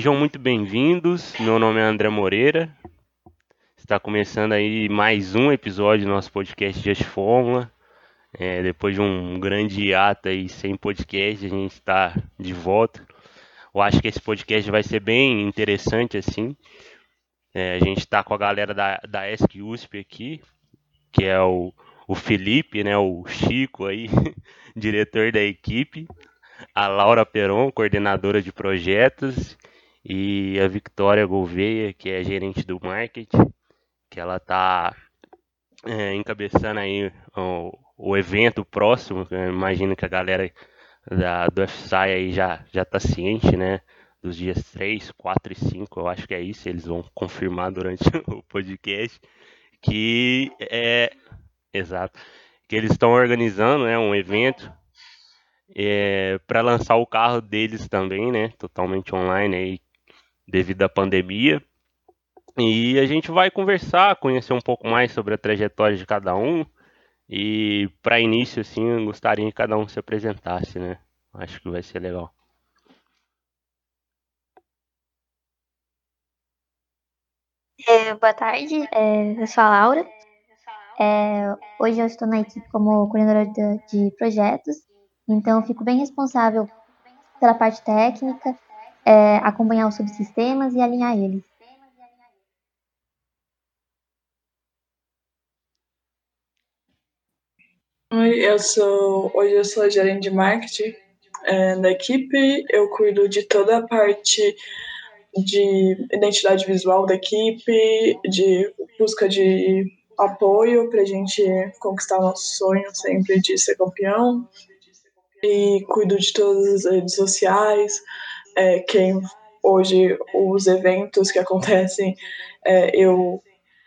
Sejam muito bem-vindos. Meu nome é André Moreira. Está começando aí mais um episódio do nosso podcast Just Fórmula. É, depois de um grande hiato aí sem podcast, a gente está de volta. Eu acho que esse podcast vai ser bem interessante assim. É, a gente está com a galera da, da ESC USP aqui, que é o, o Felipe, né, o Chico aí, diretor da equipe, a Laura Peron, coordenadora de projetos, e a Victoria Gouveia, que é gerente do marketing, que ela está é, encabeçando aí o, o evento próximo. imagino que a galera da, do FSI aí já já está ciente, né? Dos dias 3, 4 e 5, eu acho que é isso, eles vão confirmar durante o podcast que é exato, que eles estão organizando, né, um evento é, para lançar o carro deles também, né, totalmente online aí devido à pandemia. E a gente vai conversar, conhecer um pouco mais sobre a trajetória de cada um. E para início, assim, eu gostaria que cada um se apresentasse, né? Acho que vai ser legal. É, boa tarde, é, eu sou a Laura. É, hoje eu estou na equipe como coordenadora de, de projetos, então fico bem responsável pela parte técnica é, acompanhar os subsistemas e alinhar eles. Oi, eu sou hoje eu sou gerente de marketing é, da equipe. Eu cuido de toda a parte de identidade visual da equipe, de busca de apoio para a gente conquistar nosso sonho sempre de ser campeão. E cuido de todas as redes sociais, é, quem hoje os eventos que acontecem é, eu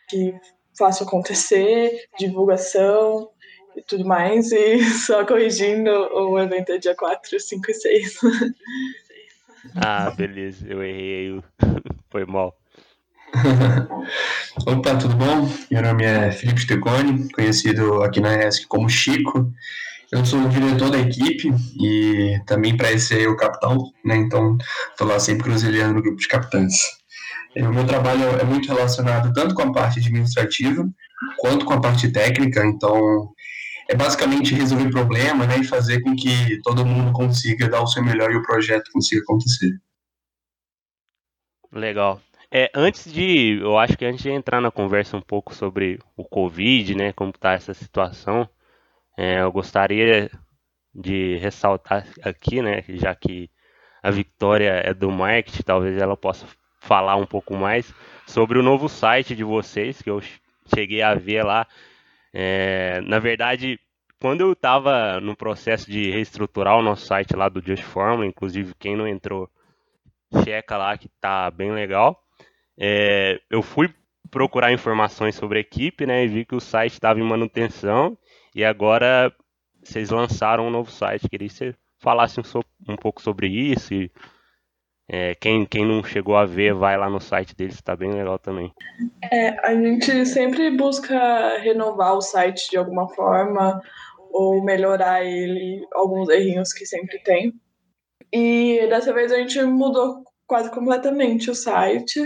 que faço acontecer, divulgação e tudo mais, e só corrigindo, o evento é dia 4, 5 e 6. Ah, beleza, eu errei, foi mal. Opa, tudo bom? Meu nome é Felipe Steconi, conhecido aqui na ESC como Chico. Eu sou o diretor da equipe e também para ser o capitão, né? Então, estou lá sempre cruzilhando no grupo de capitães. O meu trabalho é muito relacionado tanto com a parte administrativa quanto com a parte técnica, então é basicamente resolver problema, né, e fazer com que todo mundo consiga dar o seu melhor e o projeto consiga acontecer. Legal. É, antes de, eu acho que antes de entrar na conversa um pouco sobre o Covid, né, como está essa situação, é, eu gostaria de ressaltar aqui, né, já que a Vitória é do marketing, talvez ela possa falar um pouco mais sobre o novo site de vocês, que eu cheguei a ver lá. É, na verdade, quando eu estava no processo de reestruturar o nosso site lá do Just inclusive quem não entrou, checa lá que tá bem legal. É, eu fui procurar informações sobre a equipe, né, e vi que o site estava em manutenção e agora vocês lançaram um novo site. Queria que você falasse um, so, um pouco sobre isso. E, é, quem, quem não chegou a ver, vai lá no site deles, está bem legal também. É, a gente sempre busca renovar o site de alguma forma ou melhorar ele, alguns errinhos que sempre tem. E dessa vez a gente mudou quase completamente o site.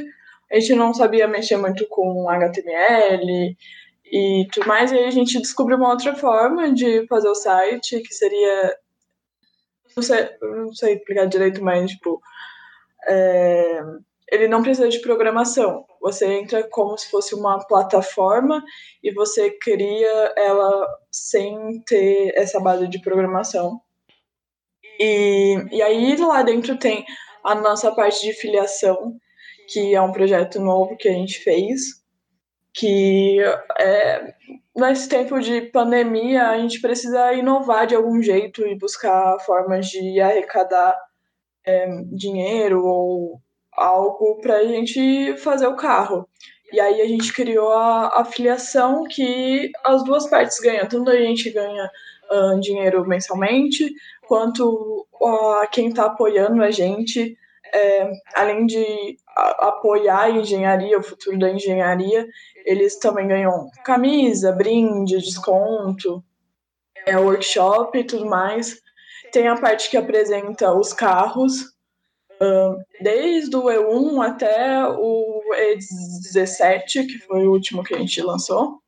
A gente não sabia mexer muito com HTML, e tudo mais. E aí a gente descobriu uma outra forma de fazer o site, que seria. Não sei, não sei explicar direito, mas, tipo. É, ele não precisa de programação. Você entra como se fosse uma plataforma e você cria ela sem ter essa base de programação. E, e aí lá dentro tem a nossa parte de filiação, que é um projeto novo que a gente fez, que é, nesse tempo de pandemia a gente precisa inovar de algum jeito e buscar formas de arrecadar é, dinheiro ou algo para a gente fazer o carro. E aí a gente criou a afiliação que as duas partes ganham, tanto a gente ganha uh, dinheiro mensalmente, quanto uh, quem está apoiando a gente, é, além de apoiar a engenharia, o futuro da engenharia, eles também ganham camisa, brinde, desconto, é, workshop e tudo mais. Tem a parte que apresenta os carros, Uh, desde o E1 até o E17, que foi o último que a gente lançou.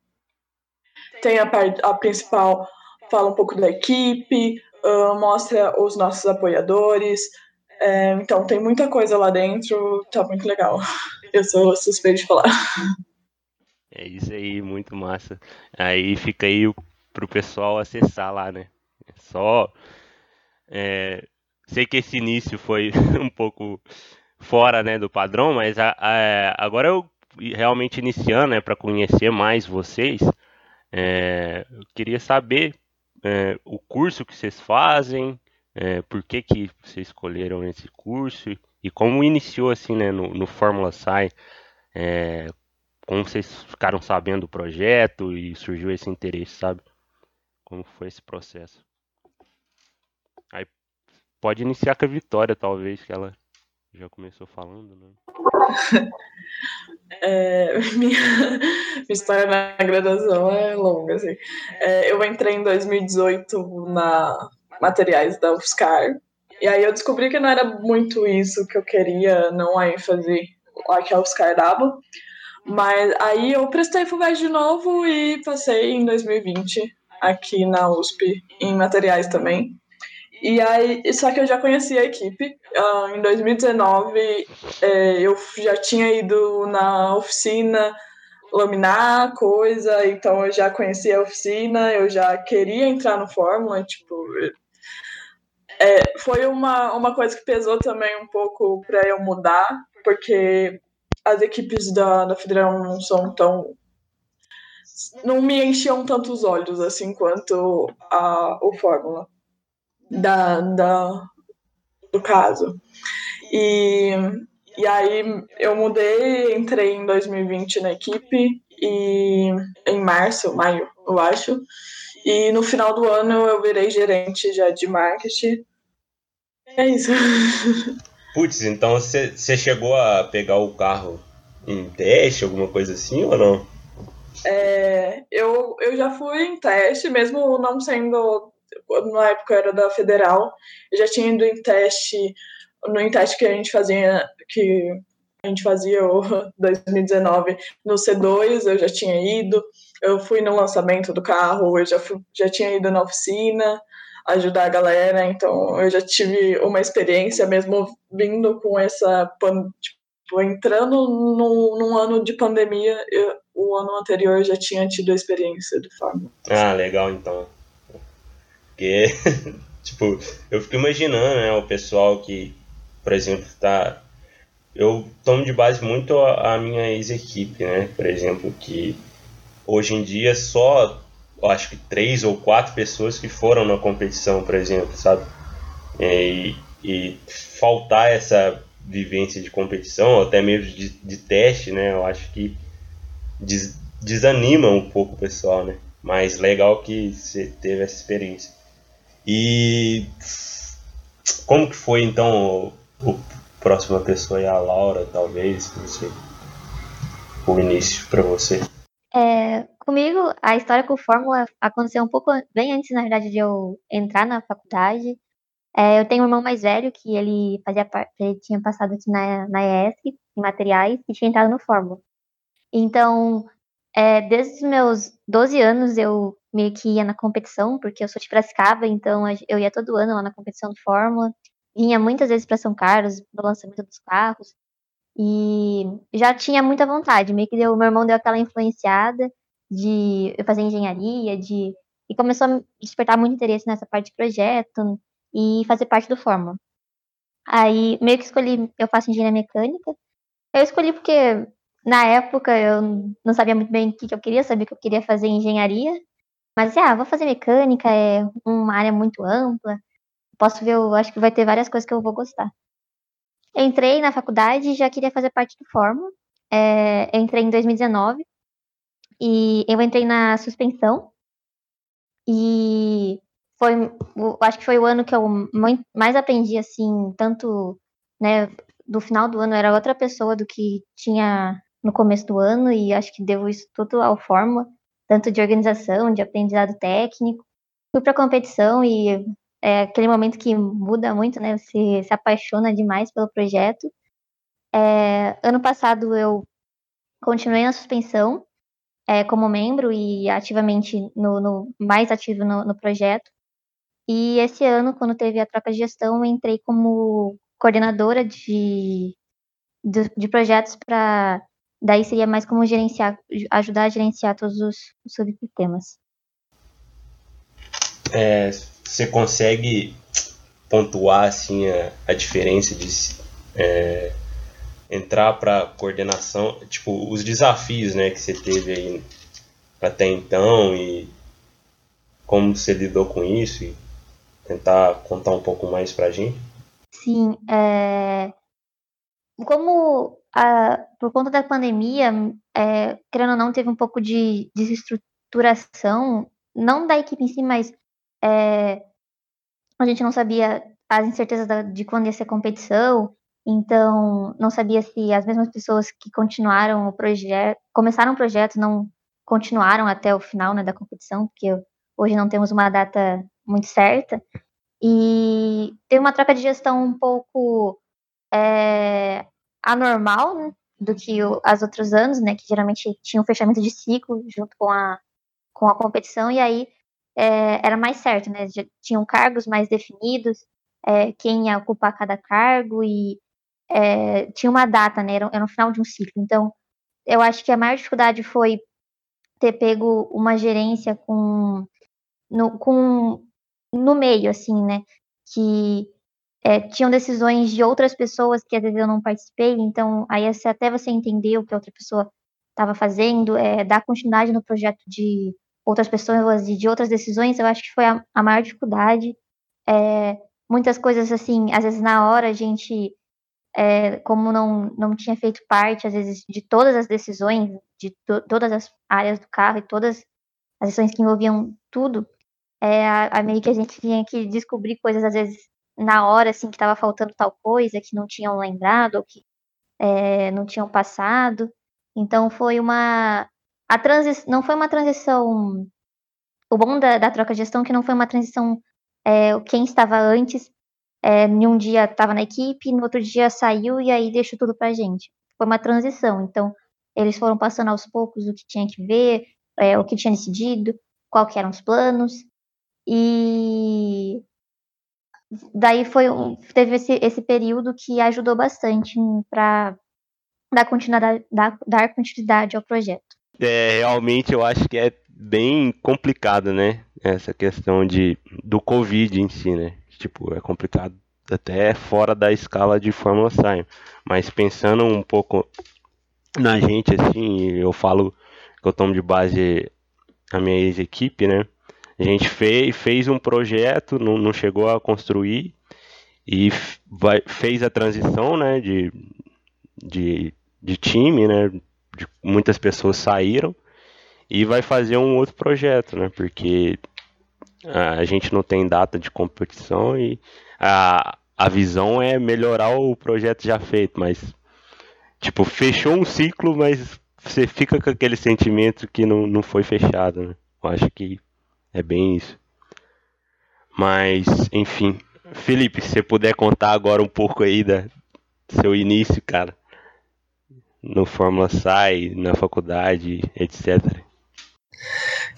Tem a, parte, a principal, fala um pouco da equipe, mostra os nossos apoiadores. É, então tem muita coisa lá dentro, tá muito legal. Eu sou suspeito de falar. É isso aí, muito massa. Aí fica aí pro pessoal acessar lá, né? É só. É, sei que esse início foi um pouco fora né, do padrão, mas a, a, agora eu realmente iniciando né, para conhecer mais vocês, é, eu queria saber é, o curso que vocês fazem, é, por que, que vocês escolheram esse curso e como iniciou assim né, no, no Fórmula Sai, é, como vocês ficaram sabendo do projeto e surgiu esse interesse, sabe? Como foi esse processo? Aí pode iniciar com a Vitória, talvez, que ela já começou falando, né? É, minha, minha, história na graduação é longa, assim. É, eu entrei em 2018 na materiais da UFSCar, e aí eu descobri que não era muito isso que eu queria, não a ênfase lá que a UFSCar dava. Mas aí eu prestei FUVEST de novo e passei em 2020 aqui na USP em materiais também. E aí, só que eu já conhecia a equipe. Uh, em 2019, é, eu já tinha ido na oficina laminar coisa, então eu já conhecia a oficina, eu já queria entrar no Fórmula, tipo. É, foi uma, uma coisa que pesou também um pouco para eu mudar, porque as equipes da, da Federal não são tão. não me enchiam tanto os olhos assim quanto a, o Fórmula da, da, do caso. E, e aí eu mudei, entrei em 2020 na equipe e em março, maio, eu acho. E no final do ano eu virei gerente já de marketing. É isso. Putz, então você chegou a pegar o carro em teste, alguma coisa assim ou não? É, eu, eu já fui em teste, mesmo não sendo na época era da Federal, eu já tinha ido em teste, no em teste que a gente fazia, que a gente fazia o 2019 no C2, eu já tinha ido, eu fui no lançamento do carro, eu já, fui, já tinha ido na oficina ajudar a galera, então eu já tive uma experiência mesmo vindo com essa, tipo, entrando num, num ano de pandemia, eu, o ano anterior eu já tinha tido a experiência de forma. Ah, legal então. Porque, tipo, eu fico imaginando, né, o pessoal que, por exemplo, tá. Eu tomo de base muito a, a minha ex-equipe, né? Por exemplo, que hoje em dia só acho que três ou quatro pessoas que foram na competição, por exemplo, sabe? E, e faltar essa vivência de competição, até mesmo de, de teste, né? Eu acho que des, desanima um pouco o pessoal, né? Mas legal que você teve essa experiência. E como que foi então o, o próxima pessoa é a Laura, talvez, não sei. O início para você. É, comigo, a história com Fórmula aconteceu um pouco bem antes, na verdade, de eu entrar na faculdade. É, eu tenho um irmão mais velho que ele fazia ele tinha passado aqui na, na ESC, em materiais, e tinha entrado no Fórmula. Então, é, desde os meus 12 anos eu meio que ia na competição, porque eu sou de Piracicaba, então eu ia todo ano lá na competição de Fórmula, vinha muitas vezes para São Carlos, no lançamento dos carros, e já tinha muita vontade, meio que deu, meu irmão deu aquela influenciada de fazer engenharia, de e começou a despertar muito interesse nessa parte de projeto e fazer parte do Fórmula. Aí meio que escolhi, eu faço engenharia mecânica. Eu escolhi porque na época eu não sabia muito bem o que eu queria, sabia que eu queria fazer engenharia, mas, ah, vou fazer mecânica, é uma área muito ampla. Posso ver, eu acho que vai ter várias coisas que eu vou gostar. Entrei na faculdade e já queria fazer parte do Fórmula. É, entrei em 2019 e eu entrei na suspensão. E foi, acho que foi o ano que eu mais aprendi, assim, tanto, né, do final do ano era outra pessoa do que tinha no começo do ano e acho que devo isso tudo ao Fórmula tanto de organização, de aprendizado técnico. Fui para competição e é aquele momento que muda muito, né? Você se apaixona demais pelo projeto. É, ano passado eu continuei na suspensão é, como membro e ativamente no, no mais ativo no, no, projeto. E esse ano, quando teve a troca de gestão, entrei como coordenadora de, de, de projetos para daí seria mais como gerenciar, ajudar a gerenciar todos os, os subsistemas. É, você consegue pontuar assim a, a diferença de é, entrar para coordenação, tipo os desafios, né, que você teve aí até então e como você lidou com isso e tentar contar um pouco mais para a gente? Sim, é... como a, por conta da pandemia, é, querendo ou não, teve um pouco de desestruturação, não da equipe em si, mas é, a gente não sabia as incertezas de quando ia ser a competição, então não sabia se as mesmas pessoas que continuaram o projeto, começaram o projeto, não continuaram até o final né, da competição, porque hoje não temos uma data muito certa. E teve uma troca de gestão um pouco é, anormal né, do que as outros anos, né, que geralmente tinha um fechamento de ciclo junto com a, com a competição, e aí é, era mais certo, né, tinham cargos mais definidos, é, quem ia ocupar cada cargo, e é, tinha uma data, né, era, era no final de um ciclo. Então, eu acho que a maior dificuldade foi ter pego uma gerência com no, com, no meio, assim, né, que é, tinham decisões de outras pessoas que às vezes eu não participei, então aí até você entender o que a outra pessoa estava fazendo, é, dar continuidade no projeto de outras pessoas e de outras decisões, eu acho que foi a, a maior dificuldade. É, muitas coisas assim, às vezes na hora a gente, é, como não, não tinha feito parte, às vezes, de todas as decisões, de to, todas as áreas do carro e todas as decisões que envolviam tudo, é, a, a meio que a gente tinha que descobrir coisas, às vezes, na hora, assim, que estava faltando tal coisa, que não tinham lembrado, ou que é, não tinham passado. Então foi uma. A transi... Não foi uma transição. O bom da, da troca de gestão é que não foi uma transição. É, quem estava antes, é, em um dia estava na equipe, no outro dia saiu e aí deixou tudo pra gente. Foi uma transição. Então, eles foram passando aos poucos o que tinha que ver, é, o que tinha decidido, quais eram os planos. E daí foi um, teve esse, esse período que ajudou bastante para dar continuidade, dar, dar continuidade ao projeto. É, realmente eu acho que é bem complicado, né? Essa questão de do Covid em si, né? Tipo, é complicado até fora da escala de Fórmula Sign. Mas pensando um pouco na gente, assim, eu falo que eu tomo de base a minha ex-equipe, né? A gente fez, fez um projeto, não, não chegou a construir e vai, fez a transição né, de, de, de time, né? De, muitas pessoas saíram e vai fazer um outro projeto, né? Porque a gente não tem data de competição e a, a visão é melhorar o projeto já feito, mas tipo, fechou um ciclo, mas você fica com aquele sentimento que não, não foi fechado, né? Eu acho que é bem isso. Mas, enfim. Felipe, se você puder contar agora um pouco aí da seu início, cara. No Fórmula Sai, na faculdade, etc.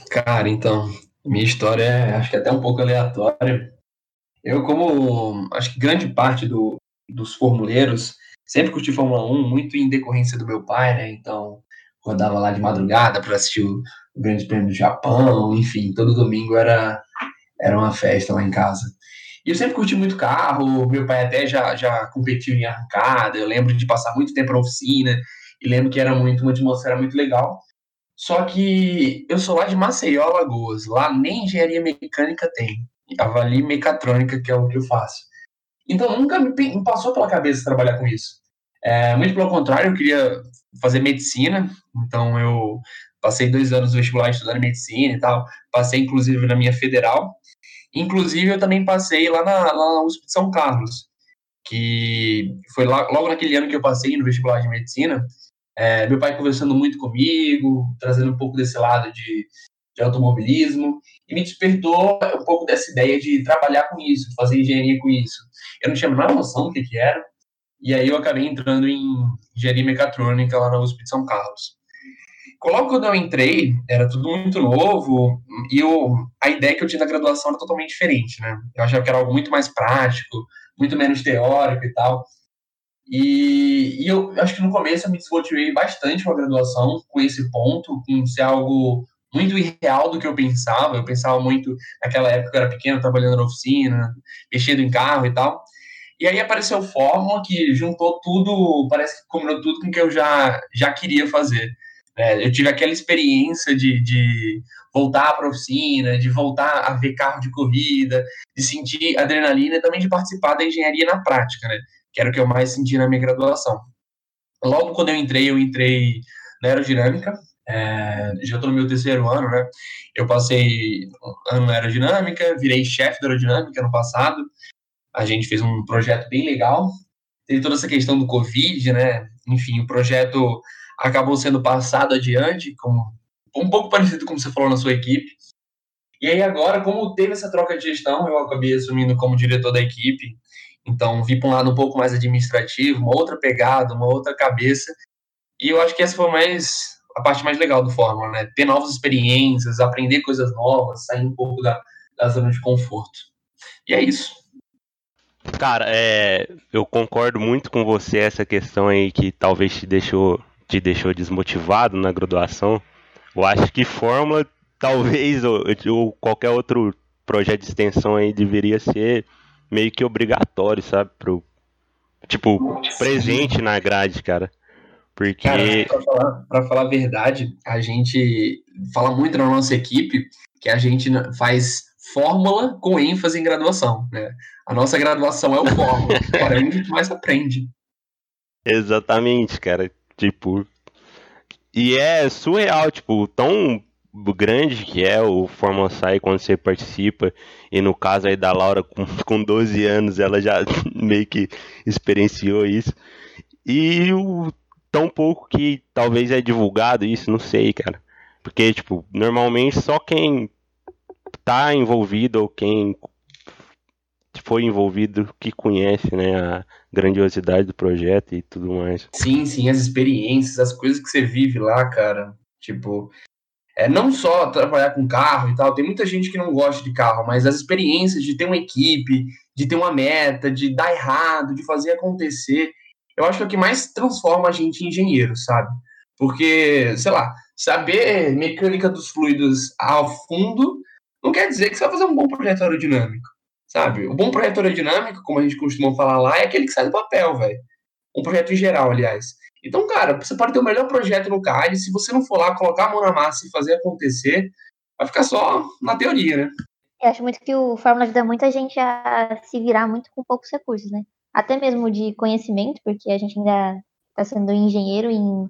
Cara, então, minha história é, acho que até um pouco aleatória. Eu, como acho que grande parte do, dos formuleiros, sempre curti Fórmula 1, muito em decorrência do meu pai, né? Então, rodava lá de madrugada para assistir o, o Grande Prêmio do Japão, enfim, todo domingo era, era uma festa lá em casa. E eu sempre curti muito carro, meu pai até já, já competiu em arrancada, eu lembro de passar muito tempo na oficina, e lembro que era muito uma atmosfera muito legal. Só que eu sou lá de Maceió, Alagoas, lá nem engenharia mecânica tem, avalie mecatrônica, que é o que eu faço. Então nunca me passou pela cabeça trabalhar com isso. É, muito pelo contrário, eu queria fazer medicina, então eu passei dois anos no vestibular estudando medicina e tal, passei inclusive na minha federal, inclusive eu também passei lá na, lá na USP de São Carlos, que foi lá, logo naquele ano que eu passei no vestibular de medicina, é, meu pai conversando muito comigo, trazendo um pouco desse lado de, de automobilismo, e me despertou um pouco dessa ideia de trabalhar com isso, de fazer engenharia com isso. Eu não tinha a menor noção do que, que era, e aí eu acabei entrando em engenharia mecatrônica lá na USP de São Carlos. Logo quando eu entrei, era tudo muito novo, e eu, a ideia que eu tinha da graduação era totalmente diferente, né? Eu achava que era algo muito mais prático, muito menos teórico e tal. E, e eu acho que no começo eu me desmotivei bastante com a graduação, com esse ponto, com ser algo muito irreal do que eu pensava. Eu pensava muito, naquela época eu era pequeno, trabalhando na oficina, mexendo em carro e tal. E aí apareceu o Fórmula, que juntou tudo, parece que combinou tudo com o que eu já, já queria fazer. É, eu tive aquela experiência de, de voltar para a oficina, de voltar a ver carro de corrida, de sentir adrenalina e também de participar da engenharia na prática, né? Que era o que eu mais senti na minha graduação. Logo quando eu entrei, eu entrei na aerodinâmica, é, já estou no meu terceiro ano, né? Eu passei ano na aerodinâmica, virei chefe da aerodinâmica no passado. A gente fez um projeto bem legal. Teve toda essa questão do Covid, né? Enfim, o projeto acabou sendo passado adiante, como, um pouco parecido com você falou na sua equipe. E aí agora, como teve essa troca de gestão, eu acabei assumindo como diretor da equipe. Então, vi para um lado um pouco mais administrativo, uma outra pegada, uma outra cabeça. E eu acho que essa foi mais a parte mais legal do Fórmula, né? Ter novas experiências, aprender coisas novas, sair um pouco da, da zona de conforto. E é isso. Cara, é, eu concordo muito com você essa questão aí que talvez te deixou, te deixou desmotivado na graduação. Eu acho que Fórmula, talvez, ou, ou qualquer outro projeto de extensão aí deveria ser meio que obrigatório, sabe? Pro, tipo, presente na grade, cara. Porque. Cara, pra falar, pra falar a verdade, a gente fala muito na nossa equipe que a gente faz fórmula com ênfase em graduação, né? A nossa graduação é o fórmula, para a gente mais aprende. Exatamente, cara. Tipo. E é surreal, tipo, tão grande que é o Fórmula Sai quando você participa. E no caso aí da Laura, com, com 12 anos, ela já meio que experienciou isso. E o tão pouco que talvez é divulgado isso, não sei, cara. Porque, tipo, normalmente só quem tá envolvido ou quem foi envolvido que conhece, né, a grandiosidade do projeto e tudo mais. Sim, sim, as experiências, as coisas que você vive lá, cara. Tipo, é não só trabalhar com carro e tal, tem muita gente que não gosta de carro, mas as experiências de ter uma equipe, de ter uma meta, de dar errado, de fazer acontecer, eu acho que é o que mais transforma a gente em engenheiro, sabe? Porque, sei lá, saber mecânica dos fluidos ao fundo não quer dizer que você vai fazer um bom projeto aerodinâmico, sabe? O bom projeto aerodinâmico, como a gente costuma falar lá, é aquele que sai do papel, velho. Um projeto em geral, aliás. Então, cara, você pode ter o melhor projeto no CAD, se você não for lá colocar a mão na massa e fazer acontecer, vai ficar só na teoria, né? Eu acho muito que o Fórmula ajuda muita gente a se virar muito com poucos recursos, né? até mesmo de conhecimento, porque a gente ainda está sendo engenheiro em,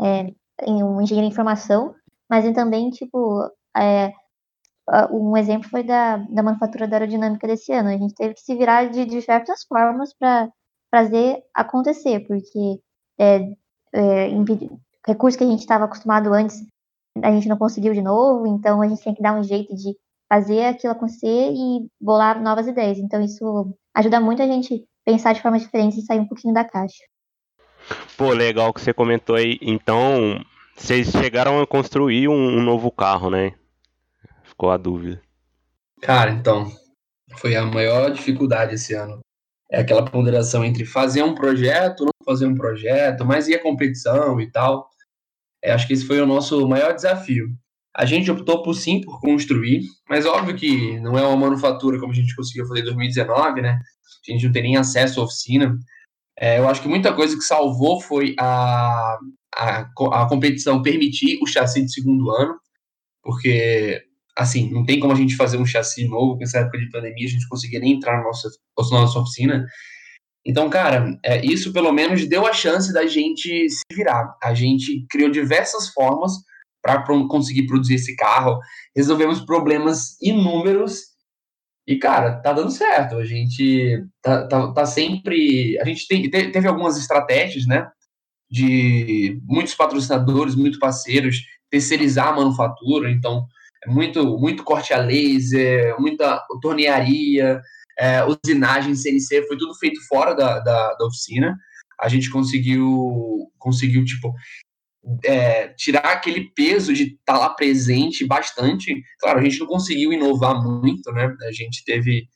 é, em um engenheiro em informação, mas também, tipo, é, um exemplo foi da, da manufatura da aerodinâmica desse ano. A gente teve que se virar de diversas formas para fazer acontecer, porque é, é, recursos que a gente estava acostumado antes, a gente não conseguiu de novo, então a gente tem que dar um jeito de fazer aquilo acontecer e bolar novas ideias. Então isso ajuda muito a gente pensar de formas diferentes e sair um pouquinho da caixa. Pô, legal que você comentou aí. Então, vocês chegaram a construir um, um novo carro, né? Ficou a dúvida. Cara, então, foi a maior dificuldade esse ano. É aquela ponderação entre fazer um projeto, não fazer um projeto, mas e a competição e tal. É, acho que esse foi o nosso maior desafio. A gente optou por sim por construir, mas óbvio que não é uma manufatura como a gente conseguiu fazer em 2019, né? a gente não tem nem acesso à oficina. É, eu acho que muita coisa que salvou foi a, a, a competição permitir o chassi de segundo ano, porque, assim, não tem como a gente fazer um chassi novo, nessa época de pandemia a gente conseguia nem entrar na nossa, na nossa oficina. Então, cara, é, isso pelo menos deu a chance da gente se virar. A gente criou diversas formas para conseguir produzir esse carro, resolvemos problemas inúmeros e, cara, tá dando certo. A gente tá, tá, tá sempre. A gente tem, teve algumas estratégias, né? De muitos patrocinadores, muitos parceiros, terceirizar a manufatura. Então, muito, muito corte a laser, muita tornearia, é, usinagem CNC, foi tudo feito fora da, da, da oficina. A gente conseguiu, conseguiu tipo, é, tirar aquele peso de estar tá lá presente bastante. Claro, a gente não conseguiu inovar muito, né? A gente teve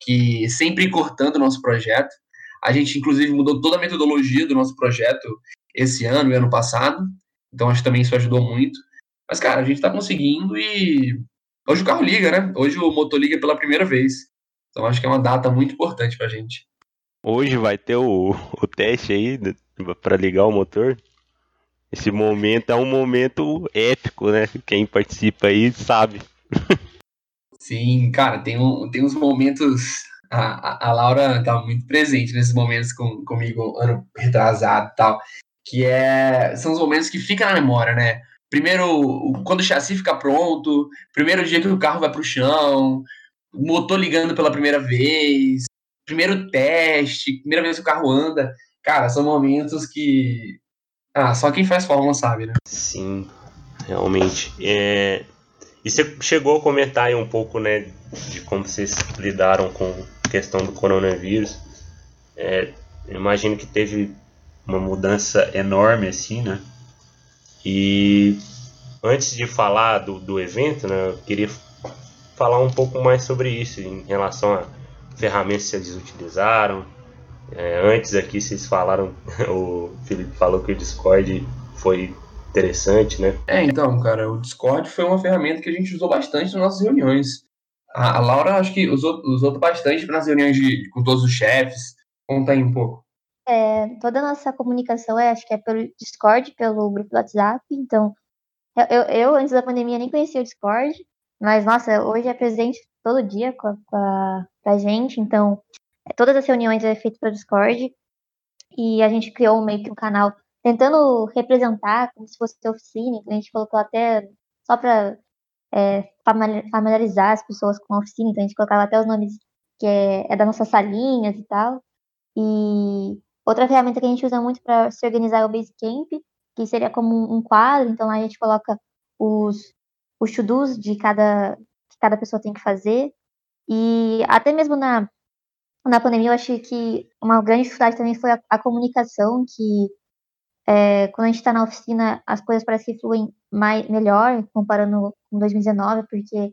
que sempre ir cortando o nosso projeto. A gente, inclusive, mudou toda a metodologia do nosso projeto esse ano e ano passado. Então, acho que também isso ajudou muito. Mas, cara, a gente está conseguindo e. Hoje o carro liga, né? Hoje o motor liga pela primeira vez. Então, acho que é uma data muito importante para a gente. Hoje vai ter o, o teste aí para ligar o motor. Esse momento é um momento épico, né? Quem participa aí sabe. Sim, cara, tem, um, tem uns momentos. A, a, Laura tá muito presente nesses momentos com, comigo, ano retrasado e tal. Que é, são os momentos que ficam na memória, né? Primeiro, quando o chassi fica pronto, primeiro dia que o carro vai chão, o motor ligando pela primeira vez, primeiro teste, primeira vez que o carro anda. Cara, são momentos que. Ah, só quem faz Fórmula sabe, né? Sim, realmente. É... E você chegou a comentar aí um pouco, né, de como vocês lidaram com a questão do coronavírus. É, imagino que teve uma mudança enorme, assim, né? E antes de falar do, do evento, né, eu queria falar um pouco mais sobre isso, em relação a ferramentas que eles utilizaram. É, antes aqui vocês falaram, o Felipe falou que o Discord foi interessante, né? É, então, cara, o Discord foi uma ferramenta que a gente usou bastante nas nossas reuniões. A, Laura acho que usou, usou bastante nas reuniões de, com todos os chefes. Conta aí um pouco. É, toda a nossa comunicação é, acho que é pelo Discord, pelo grupo do WhatsApp. Então, eu, eu antes da pandemia nem conhecia o Discord, mas nossa, hoje é presente todo dia com a, com a, com a gente. Então, é, todas as reuniões é feito pelo Discord e a gente criou meio que um canal tentando representar como se fosse oficina. Então, a gente colocou até só para é, familiarizar as pessoas com a oficina. Então, a gente colocava até os nomes que é, é das nossas salinhas e tal. E Outra ferramenta que a gente usa muito para se organizar é o Basecamp, que seria como um quadro, então lá a gente coloca os, os to-dos de cada, que cada pessoa tem que fazer. E até mesmo na, na pandemia, eu achei que uma grande dificuldade também foi a, a comunicação, que é, quando a gente está na oficina, as coisas parecem que fluem mais, melhor, comparando com 2019, porque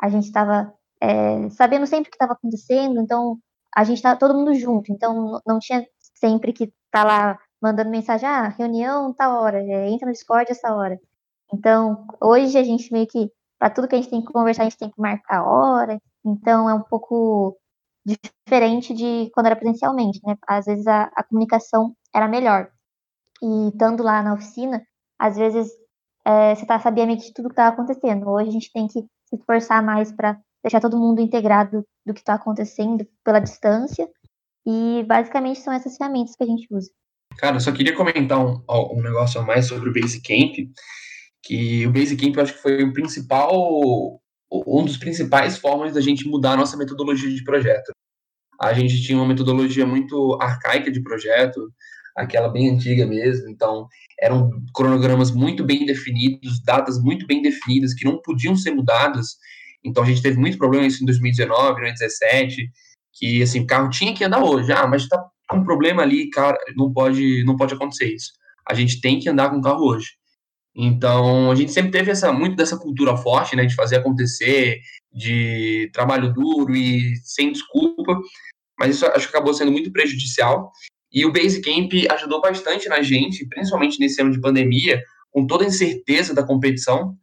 a gente estava é, sabendo sempre o que estava acontecendo, então a gente estava todo mundo junto, então não tinha sempre que tá lá mandando mensagem, ah, reunião tal hora, é, entra no Discord essa hora. Então, hoje a gente meio que, para tudo que a gente tem que conversar, a gente tem que marcar a hora. Então, é um pouco diferente de quando era presencialmente, né? Às vezes a, a comunicação era melhor. E estando lá na oficina, às vezes é, você tá sabendo de tudo que estava acontecendo. Hoje a gente tem que se esforçar mais para deixar todo mundo integrado do que está acontecendo pela distância e basicamente são essas ferramentas que a gente usa. Cara, eu só queria comentar um, um negócio a mais sobre o Basecamp, que o Basecamp eu acho que foi o principal, um dos principais formas da gente mudar a nossa metodologia de projeto. A gente tinha uma metodologia muito arcaica de projeto, aquela bem antiga mesmo, então eram cronogramas muito bem definidos, datas muito bem definidas que não podiam ser mudadas. Então a gente teve muito problema isso em 2019, 2017, que assim, o carro tinha que andar hoje. Ah, mas tá com um problema ali, cara, não pode, não pode acontecer isso. A gente tem que andar com o carro hoje. Então, a gente sempre teve essa muito dessa cultura forte, né, de fazer acontecer, de trabalho duro e sem desculpa, mas isso acho que acabou sendo muito prejudicial. E o Basecamp ajudou bastante na gente, principalmente nesse ano de pandemia, com toda a incerteza da competição,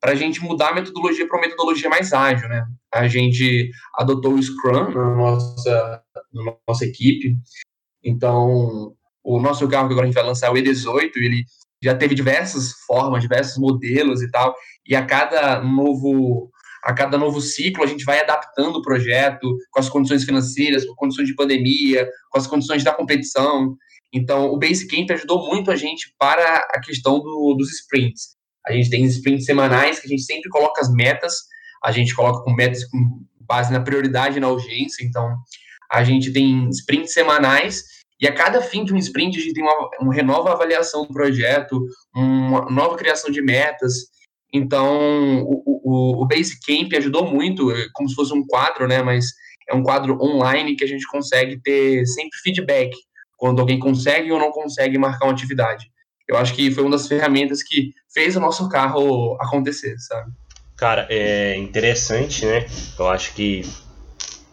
para a gente mudar a metodologia para uma metodologia mais ágil, né? A gente adotou o Scrum na nossa, na nossa equipe. Então, o nosso carro que agora a gente vai lançar é o E18, ele já teve diversas formas, diversos modelos e tal, e a cada novo a cada novo ciclo a gente vai adaptando o projeto com as condições financeiras, com condições de pandemia, com as condições da competição. Então, o Basecamp ajudou muito a gente para a questão do, dos sprints. A gente tem sprints semanais que a gente sempre coloca as metas, a gente coloca com metas com base na prioridade e na urgência. Então, a gente tem sprints semanais e a cada fim de um sprint a gente tem uma, uma renova avaliação do projeto, uma nova criação de metas. Então, o, o, o Basecamp ajudou muito, é como se fosse um quadro, né? Mas é um quadro online que a gente consegue ter sempre feedback quando alguém consegue ou não consegue marcar uma atividade. Eu acho que foi uma das ferramentas que fez o nosso carro acontecer, sabe? Cara, é interessante, né? Eu acho que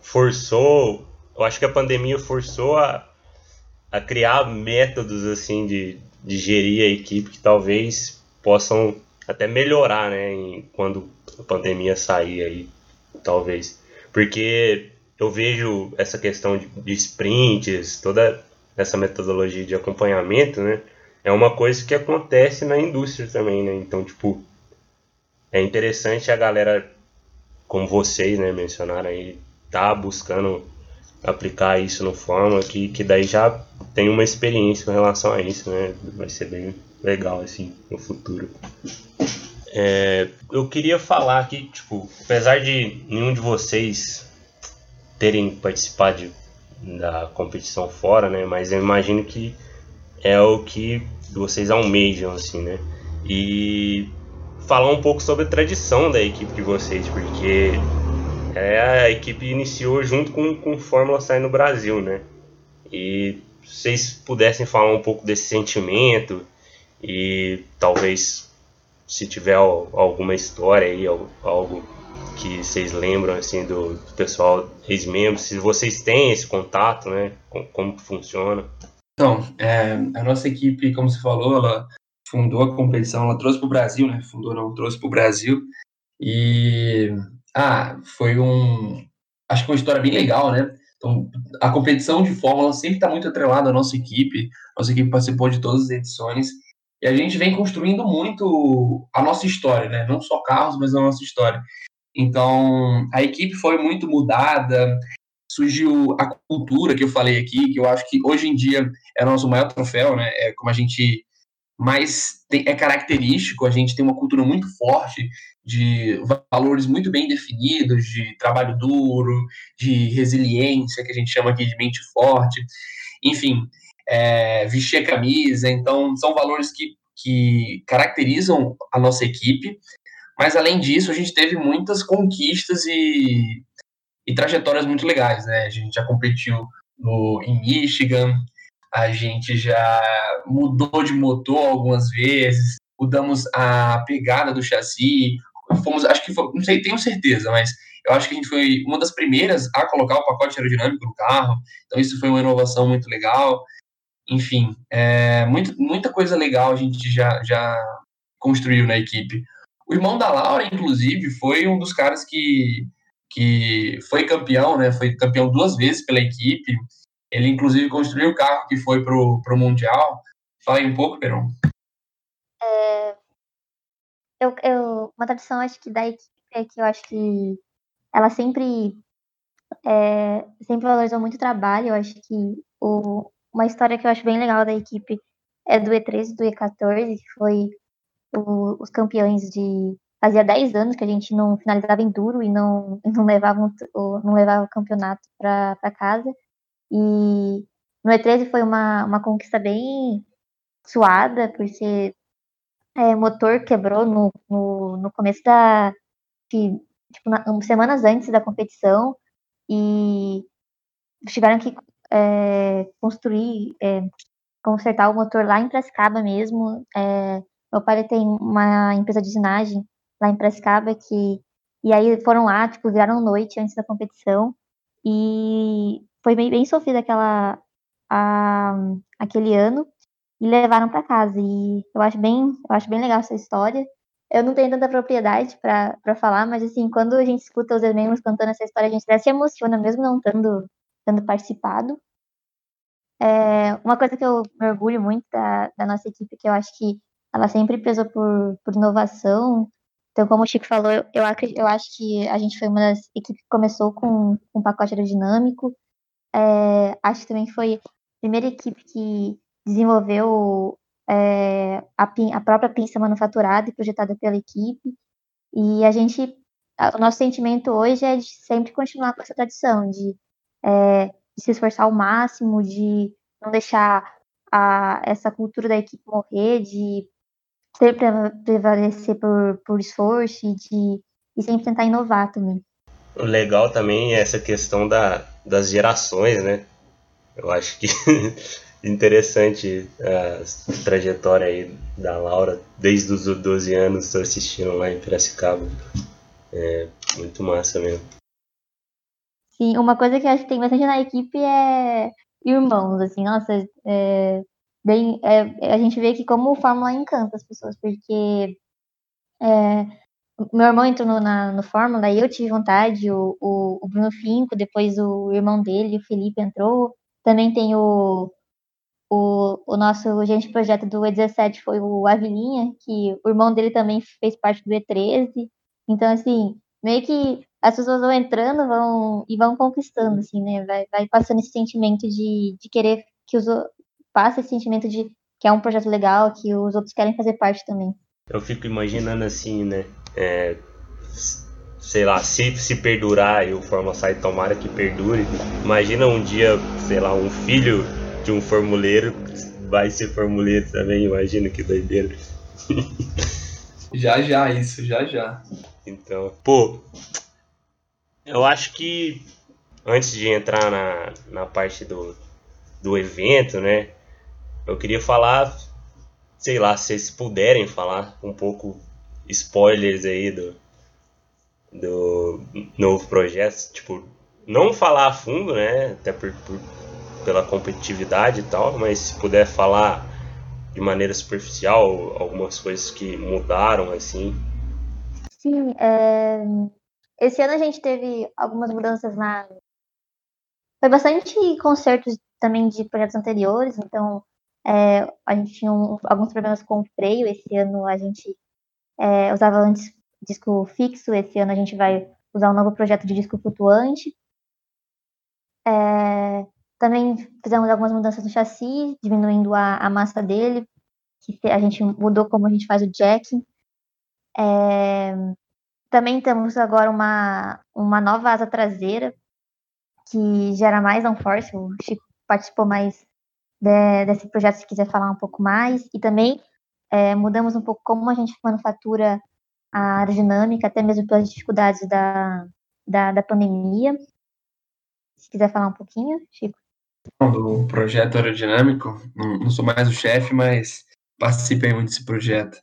forçou, eu acho que a pandemia forçou a, a criar métodos assim de, de gerir a equipe que talvez possam até melhorar, né, em, quando a pandemia sair aí, talvez. Porque eu vejo essa questão de, de sprints, toda essa metodologia de acompanhamento, né, é uma coisa que acontece na indústria também, né? Então, tipo, é interessante a galera, como vocês, né, mencionaram aí, tá buscando aplicar isso no forma que, que daí já tem uma experiência com relação a isso, né? Vai ser bem legal, assim, no futuro. É, eu queria falar aqui, tipo, apesar de nenhum de vocês terem participado de, da competição fora, né? Mas eu imagino que é o que vocês almejam, assim, né? E falar um pouco sobre a tradição da equipe de vocês, porque é, a equipe iniciou junto com, com Fórmula Sai no Brasil, né? E vocês pudessem falar um pouco desse sentimento e talvez se tiver alguma história aí, algo que vocês lembram assim do, pessoal ex-membros, se vocês têm esse contato, né? Com, como funciona? Então, é, a nossa equipe, como você falou, ela fundou a competição, ela trouxe para o Brasil, né? Fundou não, trouxe para o Brasil. E ah, foi um, acho que uma história bem legal, né? Então, a competição de Fórmula sempre está muito atrelada à nossa equipe. Nossa equipe participou de todas as edições. E a gente vem construindo muito a nossa história, né? Não só carros, mas a nossa história. Então, a equipe foi muito mudada, surgiu a cultura que eu falei aqui, que eu acho que hoje em dia é o nosso maior troféu, né? É como a gente mais tem, é característico, a gente tem uma cultura muito forte de valores muito bem definidos, de trabalho duro, de resiliência, que a gente chama aqui de mente forte. Enfim, é, vestir a camisa. Então, são valores que, que caracterizam a nossa equipe. Mas, além disso, a gente teve muitas conquistas e, e trajetórias muito legais. Né? A gente já competiu no, em Michigan, a gente já mudou de motor algumas vezes, mudamos a pegada do chassi, fomos, acho que foi, não sei, tenho certeza, mas eu acho que a gente foi uma das primeiras a colocar o pacote aerodinâmico no carro, então isso foi uma inovação muito legal enfim, é, muito, muita coisa legal a gente já, já construiu na equipe. O irmão da Laura, inclusive, foi um dos caras que, que foi campeão, né? Foi campeão duas vezes pela equipe. Ele, inclusive, construiu o carro que foi pro, pro Mundial. Fala aí um pouco, Peron. É, eu, eu, uma tradição, acho que, da equipe é que eu acho que ela sempre, é, sempre valorizou muito o trabalho. Eu acho que o, uma história que eu acho bem legal da equipe é do E13 e do E14, que foi o, os campeões de. Fazia 10 anos que a gente não finalizava em duro e não, não, levava, não levava o campeonato para casa. E no E13 foi uma, uma conquista bem suada, por ser. É, motor quebrou no, no, no começo da. Que, tipo, na, semanas antes da competição. E tiveram que é, construir, é, consertar o motor lá em Prescaba mesmo. É, meu pai tem uma empresa de usinagem lá em Prescaba que e aí foram lá, tipo, viraram noite antes da competição e foi bem, bem sofrida aquela a, aquele ano e levaram para casa. E eu acho bem, eu acho bem legal essa história. Eu não tenho tanta propriedade para falar, mas assim, quando a gente escuta os membros cantando essa história, a gente até se emociona, mesmo não tendo, tendo participado. É, uma coisa que eu me orgulho muito da, da, nossa equipe, que eu acho que ela sempre prezou por, por inovação. Então, como o Chico falou, eu, eu, eu acho que a gente foi uma das equipes que começou com, um pacote aerodinâmico. É, acho que também foi a primeira equipe que desenvolveu é, a, pin, a própria pinça manufaturada e projetada pela equipe. E a gente, o nosso sentimento hoje é de sempre continuar com essa tradição, de é, de se esforçar ao máximo, de não deixar a, essa cultura da equipe morrer, de sempre prevalecer por, por esforço e, de, e sempre tentar inovar também. O legal também é essa questão da, das gerações, né? Eu acho que interessante a trajetória aí da Laura, desde os 12 anos, estou assistindo lá em Piracicaba. É muito massa mesmo. Sim, uma coisa que acho que tem bastante na equipe é irmãos, assim, nossa, é, bem, é, a gente vê que como o Fórmula encanta as pessoas, porque é, meu irmão entrou no, na, no Fórmula e eu tive vontade, o, o, o, Bruno Finco, depois o irmão dele, o Felipe, entrou. Também tem o, o, o nosso gente projeto do E17 foi o Avilinha, que o irmão dele também fez parte do E13. Então, assim, meio que as pessoas vão entrando vão, e vão conquistando, assim, né? Vai, vai passando esse sentimento de, de querer que os passa esse sentimento de que é um projeto legal, que os outros querem fazer parte também. Eu fico imaginando assim, né? É, sei lá, se, se perdurar e o Fórmula Sai tomara que perdure, imagina um dia, sei lá, um filho de um formuleiro vai ser formuleiro também, imagina que doideira. já já, isso, já já. Então, pô, eu acho que antes de entrar na, na parte do, do evento, né? Eu queria falar, sei lá, se vocês puderem falar um pouco spoilers aí do, do novo projeto, tipo, não falar a fundo, né? Até por, por, pela competitividade e tal, mas se puder falar de maneira superficial algumas coisas que mudaram assim. Sim, é, esse ano a gente teve algumas mudanças na. Foi bastante concertos também de projetos anteriores, então é, a gente tinha um, alguns problemas com o freio. Esse ano a gente é, usava antes disco fixo, esse ano a gente vai usar um novo projeto de disco flutuante. É, também fizemos algumas mudanças no chassi, diminuindo a, a massa dele, que a gente mudou como a gente faz o jacking. É, também temos agora uma, uma nova asa traseira, que gera mais downforce. O Chico participou mais de, desse projeto, se quiser falar um pouco mais. E também é, mudamos um pouco como a gente manufatura a aerodinâmica, até mesmo pelas dificuldades da, da, da pandemia. Se quiser falar um pouquinho, Chico. Do projeto aerodinâmico, não, não sou mais o chefe, mas participei muito desse projeto.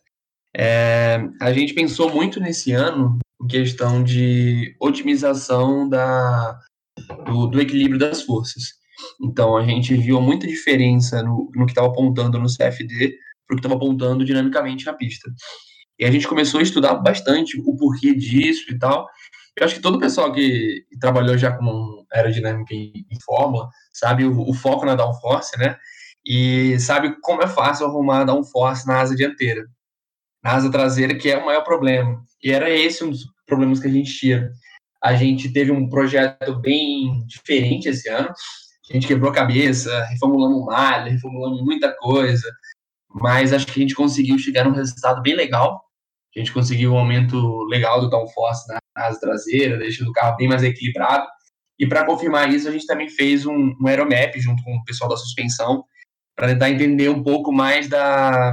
É, a gente pensou muito nesse ano em questão de otimização da, do, do equilíbrio das forças. Então, a gente viu muita diferença no, no que estava apontando no CFD para o que estava apontando dinamicamente na pista. E a gente começou a estudar bastante o porquê disso e tal. Eu acho que todo o pessoal que trabalhou já com aerodinâmica em, em Fórmula sabe o, o, foco na downforce, né? E sabe como é fácil arrumar downforce na asa dianteira na asa traseira, que é o maior problema. E era esse um dos problemas que a gente tinha. A gente teve um projeto bem diferente esse ano. A gente quebrou a cabeça, reformulamos malha, reformulamos muita coisa, mas acho que a gente conseguiu chegar num resultado bem legal. A gente conseguiu um aumento legal do downforce na asa traseira, deixando o carro bem mais equilibrado. E para confirmar isso, a gente também fez um, um aeromap junto com o pessoal da suspensão, para tentar entender um pouco mais da,